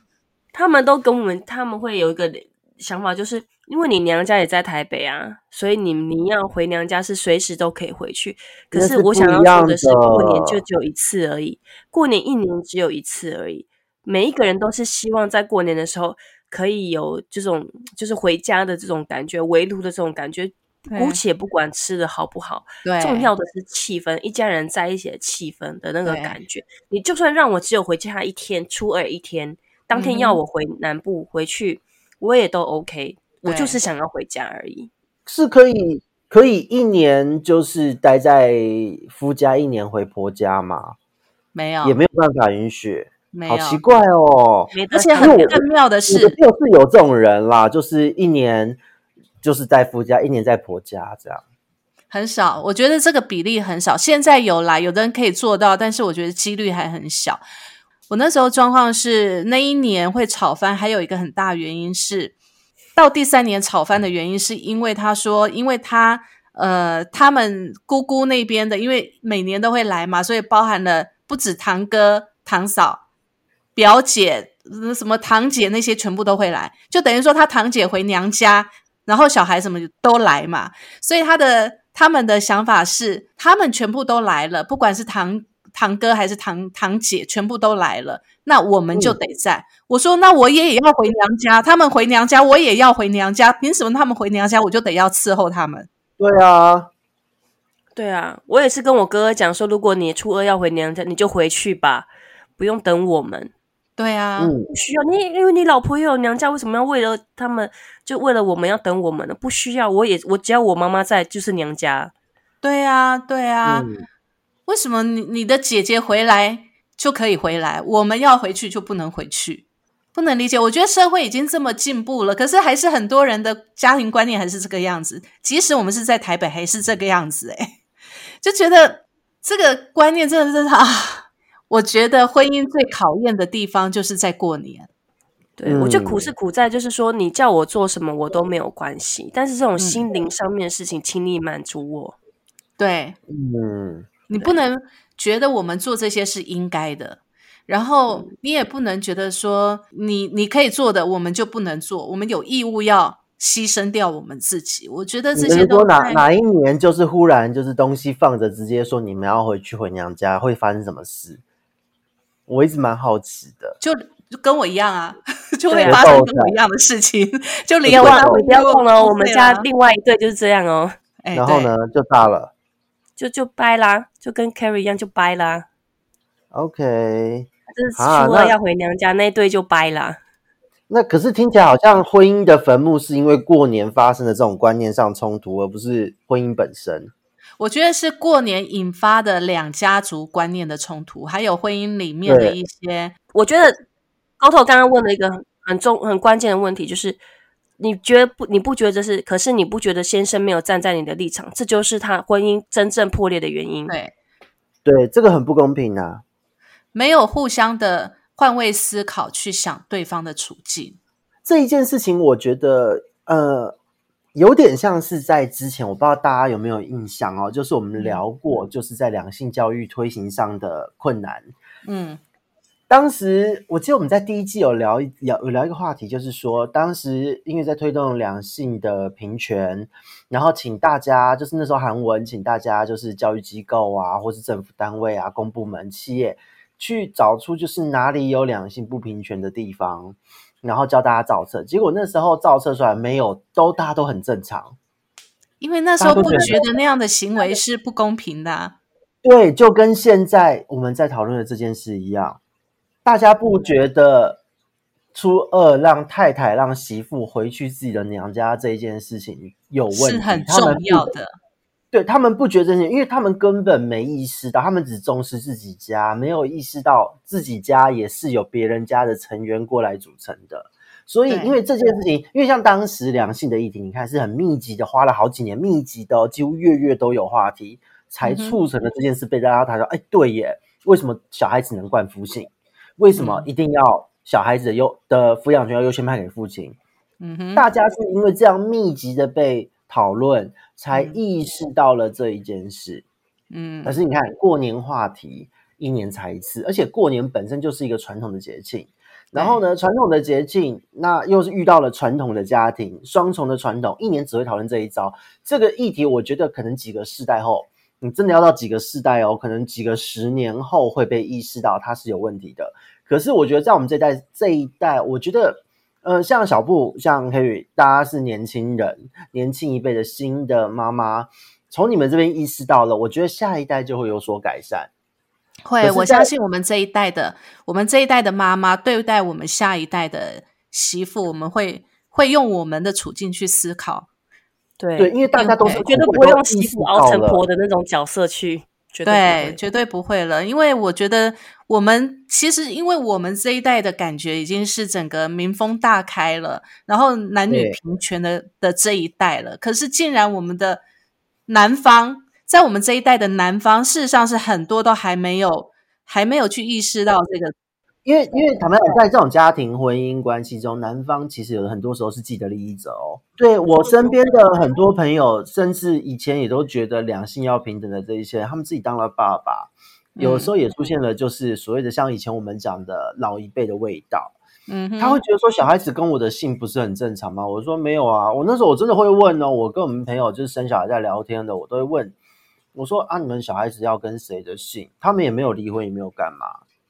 他们都跟我们，他们会有一个想法，就是因为你娘家也在台北啊，所以你你要回娘家是随时都可以回去。可是我想要说的是，过年就只有一次而已，过年一年只有一次而已。每一个人都是希望在过年的时候可以有这种就是回家的这种感觉，围炉的这种感觉。姑且不管吃的好不好，对，重要的是气氛，一家人在一起的气氛的那个感觉。你就算让我只有回家一天，初二一天，当天要我回南部回去，我也都 OK。我就是想要回家而已。是可以可以一年就是待在夫家，一年回婆家吗？没有，也没有办法允许，没有，好奇怪哦。而且很更妙的是，就是有这种人啦，就是一年就是在夫家，一年在婆家这样。很少，我觉得这个比例很少。现在有啦，有的人可以做到，但是我觉得几率还很小。我那时候状况是那一年会吵翻，还有一个很大原因是，到第三年吵翻的原因是因为他说，因为他呃他们姑姑那边的，因为每年都会来嘛，所以包含了不止堂哥、堂嫂、表姐、什么堂姐那些全部都会来，就等于说他堂姐回娘家，然后小孩什么都来嘛，所以他的他们的想法是，他们全部都来了，不管是堂堂哥还是堂堂姐，全部都来了，那我们就得在。我说，那我也也要回娘家，他们回娘家，我也要回娘家，凭什么他们回娘家，我就得要伺候他们？对啊，对啊，我也是跟我哥哥讲说，如果你初二要回娘家，你就回去吧，不用等我们。对啊，嗯，不需要你，因为你老婆也有娘家，为什么要为了他们，就为了我们要等我们呢？不需要，我也我只要我妈妈在，就是娘家。对啊，对啊，嗯为什么你你的姐姐回来就可以回来，我们要回去就不能回去？不能理解。我觉得社会已经这么进步了，可是还是很多人的家庭观念还是这个样子。即使我们是在台北，还是这个样子、欸。就觉得这个观念真的是啊，我觉得婚姻最考验的地方就是在过年。对、我觉得嗯苦是苦在，就是说你叫我做什么我都没有关系，但是这种嗯心灵上面的事情，请你满足我。对，嗯，你不能觉得我们做这些是应该的，然后你也不能觉得说你你可以做的，我们就不能做，我们有义务要牺牲掉我们自己。我觉得这些都哪哪一年就是忽然就是东西放着，直接说你们要回去回娘家，会发生什么事？我一直蛮好奇的。就就跟我一样啊，就会发生跟我一样的事情，就离婚啊，不要忘了，你不要忘了哦，我们家另外一对就是这样哦，哎然后呢，就大了。就就掰啦，就跟 Carrie 一样就掰啦。OK，就是初二要回娘家那一对就掰啦。那可是听起来好像婚姻的坟墓是因为过年发生的这种观念上冲突，而不是婚姻本身。我觉得是过年引发的两家族观念的冲突，还有婚姻里面的一些我觉得高头刚刚问了一个很重很关键的问题，就是你觉得不你不觉得这是？可是你不觉得先生没有站在你的立场，这就是他婚姻真正破裂的原因。对对，这个很不公平啊。没有互相的换位思考去想对方的处境。这一件事情，我觉得呃，有点像是在之前，我不知道大家有没有印象哦，就是我们聊过，就是在两性教育推行上的困难。嗯当时我记得我们在第一季有聊有聊一个话题，就是说当时因为在推动两性的平权，然后请大家就是那时候韩文，请大家就是教育机构啊，或是政府单位啊、公部门、企业去找出就是哪里有两性不平权的地方，然后教大家造册。结果那时候造册出来没有，都大家都很正常。因为那时候不觉得觉得那样的行为是不公平的啊、对，就跟现在我们在讨论的这件事一样，大家不觉得初二让太太让媳妇回去自己的娘家这一件事情有问题，是很重要的。对他们不觉得这件事，因为他们根本没意识到，他们只重视自己家，没有意识到自己家也是有别人家的成员过来组成的。所以，因为这件事情，因为像当时两性的议题，你看是很密集的，花了好几年，密集的、哦，几乎月月都有话题，才促成了这件事被大家谈到。哎，对耶，为什么小孩子能冠夫姓？为什么嗯一定要小孩子的优的抚养权要优先派给父亲？嗯哼，大家是因为这样密集的被讨论，才嗯意识到了这一件事。嗯可是你看，过年话题一年才一次，而且过年本身就是一个传统的节庆。然后呢，传统的节庆，那又是遇到了传统的家庭，双重的传统，一年只会讨论这一招。这个议题，我觉得可能几个世代后，你真的要到几个世代哦，可能几个十年后会被意识到它是有问题的。可是我觉得在我们这一代这一代，我觉得，呃，像小布，像 Harry，大家是年轻人，年轻一辈的新的妈妈，从你们这边意识到了，我觉得下一代就会有所改善。会，我相信我们这一代的，我们这一代的妈妈对待我们下一代的媳妇，我们会会用我们的处境去思考。对对，因为大家都是我绝对不会用媳妇熬成婆的那种角色去，绝对对，绝对不会了，因为我觉得我们其实，因为我们这一代的感觉已经是整个民风大开了，然后男女平权的的这一代了。可是，竟然我们的南方，在我们这一代的南方，事实上是很多都还没有还没有去意识到这个。因为因为坦白讲，在这种家庭婚姻关系中，男方其实有很多时候是既得利益者哦。对我身边的很多朋友，甚至以前也都觉得两性要平等的这一些，他们自己当了爸爸，有时候也出现了就是所谓的像以前我们讲的老一辈的味道。嗯哼，他会觉得说小孩子跟我的姓不是很正常吗？我说没有啊，我那时候我真的会问哦，我跟我们朋友就是生小孩在聊天的，我都会问，我说啊，你们小孩子要跟谁的姓？他们也没有离婚，也没有干嘛。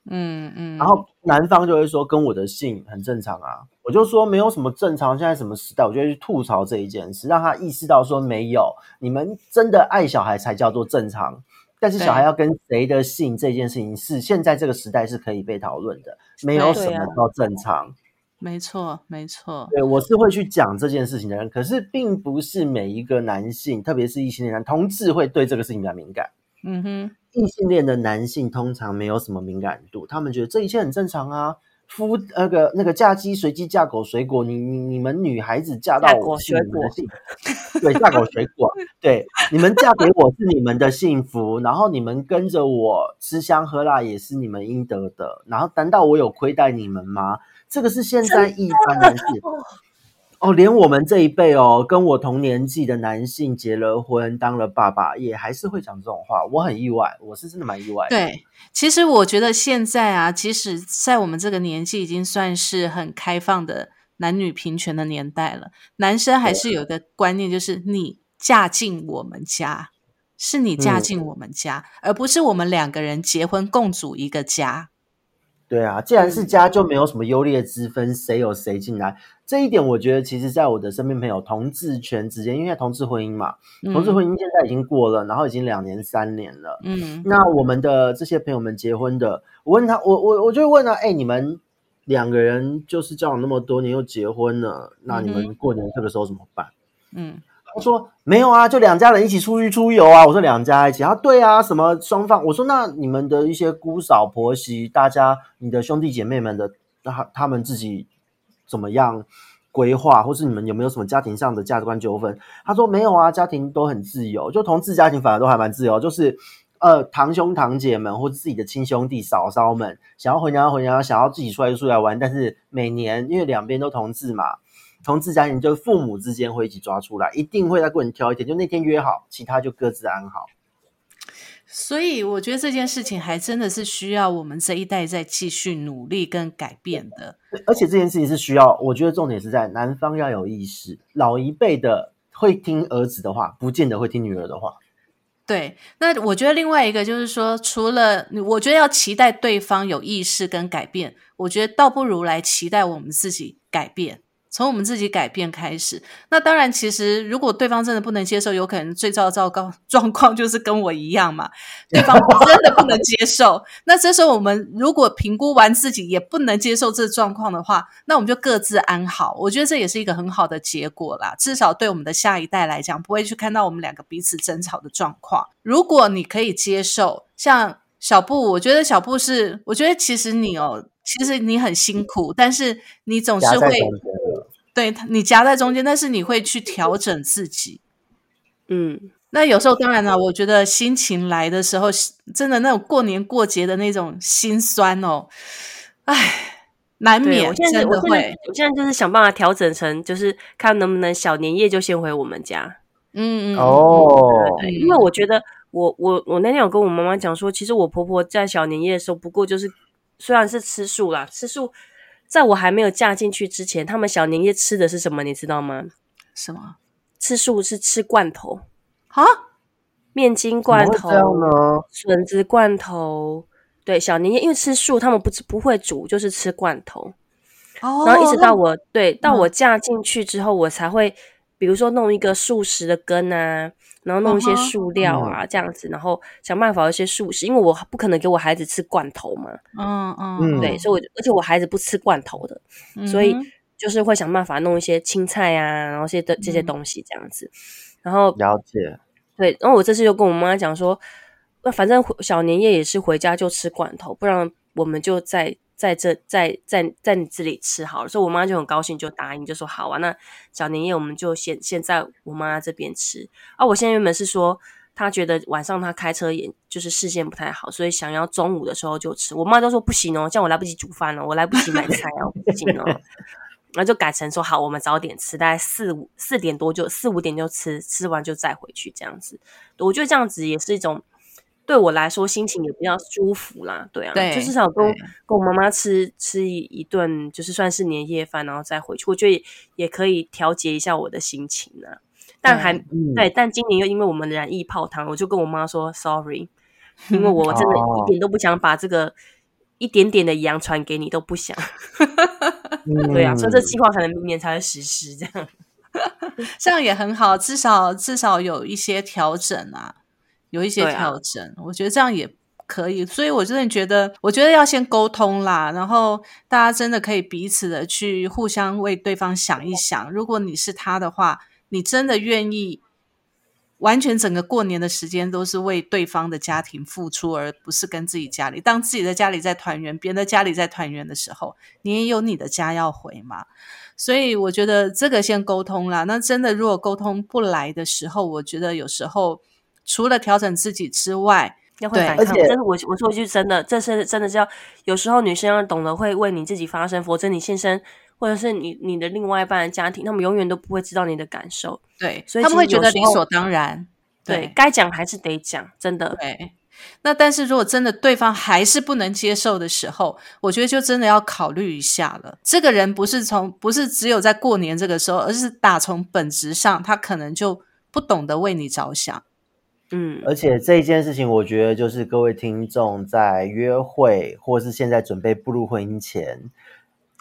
嗯嗯，然后男方就会说跟我的姓很正常啊，我就说没有什么正常，现在什么时代，我就会去吐槽这一件事，让他意识到说没有，你们真的爱小孩才叫做正常，但是小孩要跟谁的姓这件事情是现在这个时代是可以被讨论的，没有什么叫正常。没错没错，对，我是会去讲这件事情的人，可是并不是每一个男性，特别是异性恋男同志会对这个事情比较敏感。嗯哼，异性恋的男性通常没有什么敏感度，他们觉得这一切很正常啊。夫那个那个嫁鸡随鸡，嫁狗随狗。你你你们女孩子嫁到我是你们的幸福，对，嫁狗随果。对，你们嫁给我是你们的幸福，然后你们跟着我吃香喝辣也是你们应得的。然后难道我有亏待你们吗？这个是现在一般男性。哦，连我们这一辈哦，跟我同年纪的男性结了婚，当了爸爸，也还是会讲这种话，我很意外，我是真的蛮意外的。对，其实我觉得现在啊，即使在我们这个年纪，已经算是很开放的男女平权的年代了。男生还是有一个观念，就是你嫁进我们家，是你嫁嗯进我们家，而不是我们两个人结婚共组一个家。对啊，既然是家，就没有什么优劣之分，谁有谁进来。这一点，我觉得其实在我的身边朋友同志圈之间，因为同志婚姻嘛，同志婚姻现在已经过了，然后已经两年三年了。嗯，那我们的这些朋友们结婚的，我问他，我我我就问他，哎，你们两个人就是交往那么多年又结婚了，那你们过年这个时候怎么办？嗯，他说没有啊，就两家人一起出去出游啊。我说两家一起啊，对啊，什么双方？我说那你们的一些姑嫂婆媳，大家你的兄弟姐妹们的，他他们自己怎么样规划，或是你们有没有什么家庭上的价值观纠纷？他说没有啊，家庭都很自由，就同志家庭反而都还蛮自由，就是呃堂兄堂姐们或者自己的亲兄弟嫂嫂们想要回娘回娘，想要自己出来出来玩，但是每年因为两边都同志嘛。同自家庭就是父母之间会一起抓出来，一定会在过年挑一天，就那天约好，其他就各自安好。所以我觉得这件事情还真的是需要我们这一代再继续努力跟改变的。而且这件事情是需要，我觉得重点是在男方要有意识，老一辈的会听儿子的话，不见得会听女儿的话。对，那我觉得另外一个就是说，除了我觉得要期待对方有意识跟改变，我觉得倒不如来期待我们自己改变。从我们自己改变开始，那当然，其实如果对方真的不能接受，有可能最糟糟糕状况就是跟我一样嘛，对方 真的不能接受。那这时候我们如果评估完自己也不能接受这状况的话，那我们就各自安好。我觉得这也是一个很好的结果啦，至少对我们的下一代来讲，不会去看到我们两个彼此争吵的状况。如果你可以接受，像小布，我觉得小布是，我觉得其实你哦，其实你很辛苦，但是你总是会。对你夹在中间，但是你会去调整自己，嗯，那有时候当然了，我觉得心情来的时候，真的那种过年过节的那种心酸哦，唉，难免真的会。我现在就是想办法调整成，就是看能不能小年夜就先回我们家，嗯嗯哦，因为我觉得我我我那天有跟我妈妈讲说，其实我婆婆在小年夜的时候，不过就是虽然是吃素啦，吃素。在我还没有嫁进去之前，他们小年夜吃的是什么？你知道吗？什么？吃素是吃罐头啊？面筋罐头笋子罐头。对，小年夜因为吃素，他们不不会煮，就是吃罐头。哦。然后一直到我对到我嫁进去之后，我才会比如说弄一个素食的根啊。然后弄一些塑料啊，这样子，然后想办法一些素食，因为我不可能给我孩子吃罐头嘛。嗯嗯，对，所以我而且我孩子不吃罐头的，所以就是会想办法弄一些青菜啊，然后些的这些东西这样子。然后了解，对，然后我这次就跟我妈讲说，那反正小年夜也是回家就吃罐头，不然我们就在。在这在在在你这里吃好了，所以我妈就很高兴，就答应，就说好啊。那小年夜我们就先先在我妈这边吃。啊，我现在原本是说，她觉得晚上她开车也就是视线不太好，所以想要中午的时候就吃。我妈都说不行哦，这样我来不及煮饭了，我来不及买菜哦，不行哦。然后就改成说好，我们早点吃，大概四五四点多就四五点就吃，吃完就再回去这样子。我觉得这样子也是一种。对我来说，心情也比较舒服啦。对啊，就至少跟跟我妈妈吃吃一一顿，就是算是年夜饭，然后再回去，我觉得也可以调节一下我的心情啊。但还对，但今年又因为我们染疫泡汤，我就跟我妈说 sorry，因为我真的一点都不想把这个一点点的羊传给你，都不想。对啊，所以这计划可能明年才会实施，这样 这样也很好，至少至少有一些调整啊。有一些调整，我觉得这样也可以，所以我真的觉得，我觉得要先沟通啦，然后大家真的可以彼此的去互相为对方想一想。如果你是他的话，你真的愿意完全整个过年的时间都是为对方的家庭付出，而不是跟自己家里。当自己的家里在团圆，别人的家里在团圆的时候，你也有你的家要回嘛。所以我觉得这个先沟通啦。那真的如果沟通不来的时候，我觉得有时候。除了调整自己之外，要会反抗。真的，我我说一句真的，这是真的是要有时候女生要懂得会为你自己发声，否则你先生或者是你你的另外一半的家庭，他们永远都不会知道你的感受。对，所以他们会觉得理所当然。对，该讲还是得讲，真的。对。那但是如果真的对方还是不能接受的时候，我觉得就真的要考虑一下了。这个人不是从不是只有在过年这个时候，而是打从本质上，他可能就不懂得为你着想。嗯，而且这一件事情，我觉得就是各位听众在约会或是现在准备步入婚姻前，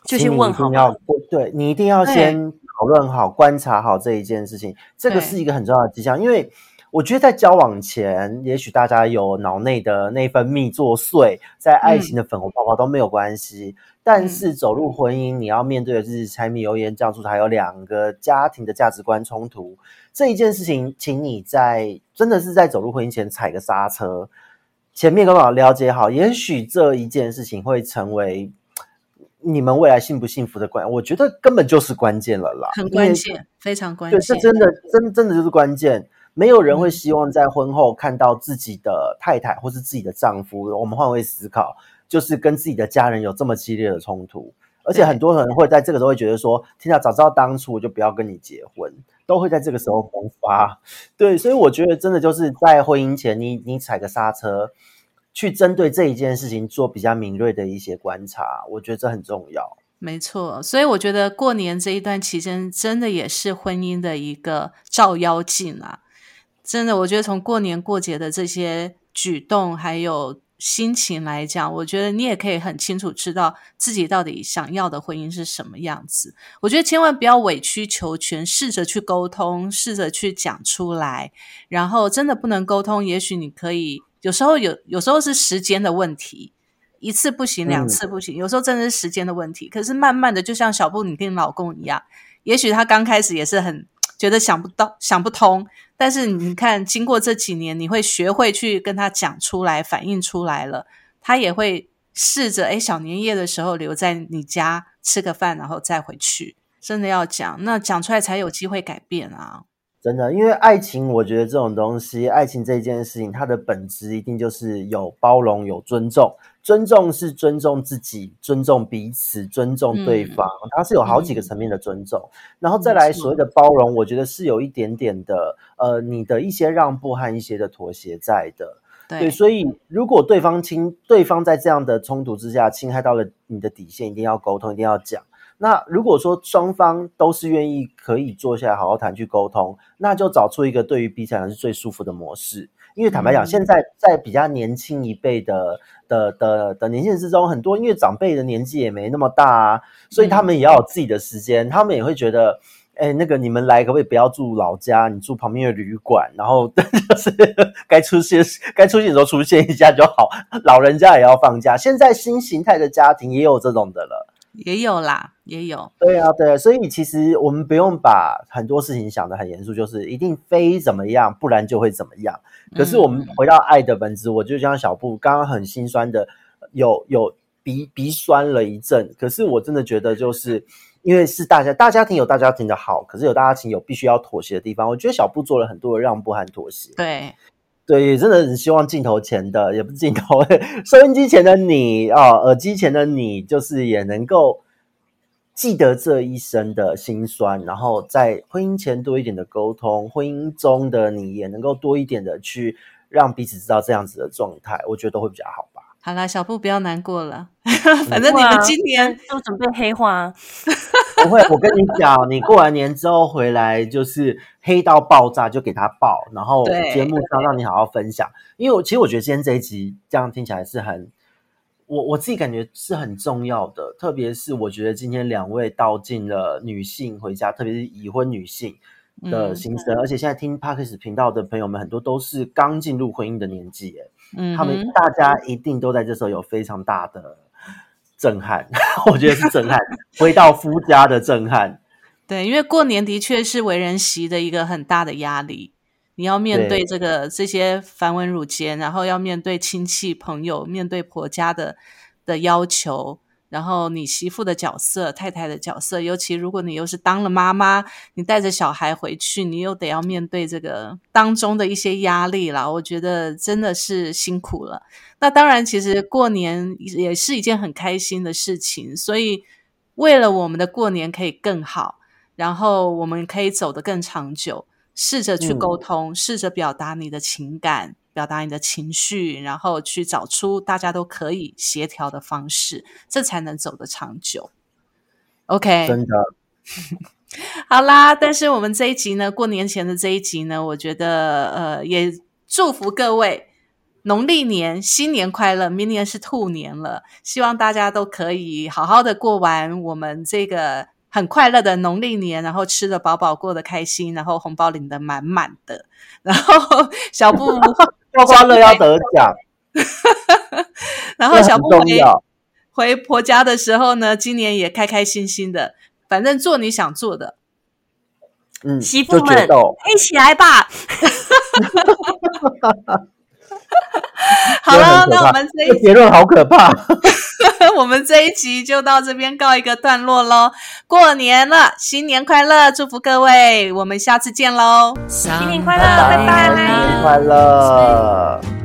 就请你先问好一定要对你一定要先讨论好、观察好这一件事情，这个是一个很重要的迹象，因为。我觉得在交往前，也许大家有脑内的内分泌作祟，在爱情的粉红泡泡都没有关系。但是走入婚姻，你要面对的是柴米油盐酱醋茶，有两个家庭的价值观冲突。这一件事情，请你在真的是在走入婚姻前踩个刹车，前面刚好了解好，也许这一件事情会成为你们未来幸不幸福的关，我觉得根本就是关键了啦，很关键，非常关对，这键。真的真真的就是关键。没有人会希望在婚后看到自己的太太或是自己的丈夫，我们换位思考，就是跟自己的家人有这么激烈的冲突。而且很多人会在这个时候会觉得说：“天哪，早知道当初我就不要跟你结婚。”都会在这个时候萌发。对，所以我觉得真的就是在婚姻前你，你踩个刹车，去针对这一件事情做比较敏锐的一些观察，我觉得这很重要。没错，所以我觉得过年这一段期间，真的也是婚姻的一个照妖镜啊！真的，我觉得从过年过节的这些举动还有心情来讲，我觉得你也可以很清楚知道自己到底想要的婚姻是什么样子。我觉得千万不要委曲求全，试着去沟通，试着去讲出来。然后真的不能沟通，也许你可以，有时候有，有时候是时间的问题。一次不行，两次不行，有时候真的是时间的问题。可是慢慢的，就像小布你跟你老公一样，也许他刚开始也是很觉得想不到、想不通，但是你看，经过这几年，你会学会去跟他讲出来，反映出来了，他也会试着，哎，小年夜的时候留在你家吃个饭，然后再回去。真的要讲，那讲出来才有机会改变啊！真的，因为爱情，我觉得这种东西，爱情这件事情，它的本质一定就是有包容、有尊重。尊重是尊重自己、尊重彼此、尊重对方，嗯它是有好几个层面的尊重。然后再来所谓的包容，我觉得是有一点点的，呃，你的一些让步和一些的妥协在的。对，对，所以如果对方侵，对方在这样的冲突之下侵害到了你的底线，一定要沟通，一定要讲。那如果说双方都是愿意可以坐下来好好谈去沟通，那就找出一个对于彼此来讲是最舒服的模式。因为坦白讲，嗯现在在比较年轻一辈的的的的年轻人之中，很多因为长辈的年纪也没那么大啊，所以他们也要有自己的时间，他们也会觉得。哎，那个你们来可不可以不要住老家？你住旁边的旅馆，然后 就是该出现该出现的时候出现一下就好。老人家也要放假，现在新形态的家庭也有这种的了。也有啦，也有。对啊，对啊，所以其实我们不用把很多事情想得很严肃，就是一定非怎么样，不然就会怎么样。可是我们回到爱的本质，我就像小布刚刚很心酸的，有有鼻鼻酸了一阵。可是我真的觉得，就是因为是大家大家庭有大家庭的好，可是有大家庭有必须要妥协的地方。我觉得小布做了很多的让步和妥协。对，对，也真的很希望镜头前的，也不是镜头，收音机前的你啊、耳机前的你，就是也能够记得这一生的辛酸，然后在婚姻前多一点的沟通，婚姻中的你也能够多一点的去让彼此知道这样子的状态，我觉得都会比较好吧。好啦，小布不要难过了，反正你们今年都准备黑化，不会，我跟你讲，你过完年之后回来就是黑到爆炸，就给他爆，然后对节目上让你好好分享。因为我其实我觉得今天这一集这样听起来是很，我我自己感觉是很重要的，特别是我觉得今天两位道尽了女性回家，特别是已婚女性的嗯心声，而且现在听 Parkes 频道的朋友们很多都是刚进入婚姻的年纪，哎，嗯他们大家一定都在这时候有非常大的震撼，我觉得是震撼，回到夫家的震撼。对，因为过年的确是为人媳的一个很大的压力，你要面对对这个这些繁文缛节，然后要面对亲戚朋友，面对婆家的的要求，然后你媳妇的角色、太太的角色，尤其如果你又是当了妈妈，你带着小孩回去，你又得要面对这个当中的一些压力啦。我觉得真的是辛苦了。那当然，其实过年也是一件很开心的事情，所以为了我们的过年可以更好。然后我们可以走得更长久，试着去嗯沟通，试着表达你的情感，表达你的情绪，然后去找出大家都可以协调的方式，这才能走得长久。OK，真的，好啦，但是我们这一集呢，过年前的这一集呢，我觉得呃也祝福各位农历年新年快乐！明年是兔年了，希望大家都可以好好的过完我们这个很快乐的农历年，然后吃的饱饱，过得开心，然后红包领的满满的。然后 小布 刮刮乐要得奖，然后小布回。回婆家的时候呢，今年也开开心心的，反正做你想做的。嗯，媳妇们一起来吧！好了，那我们这一这结论好可怕。我们这一集就到这边告一个段落喽。过年了，新年快乐，祝福各位，我们下次见喽。新年快乐，拜拜拜新年快乐。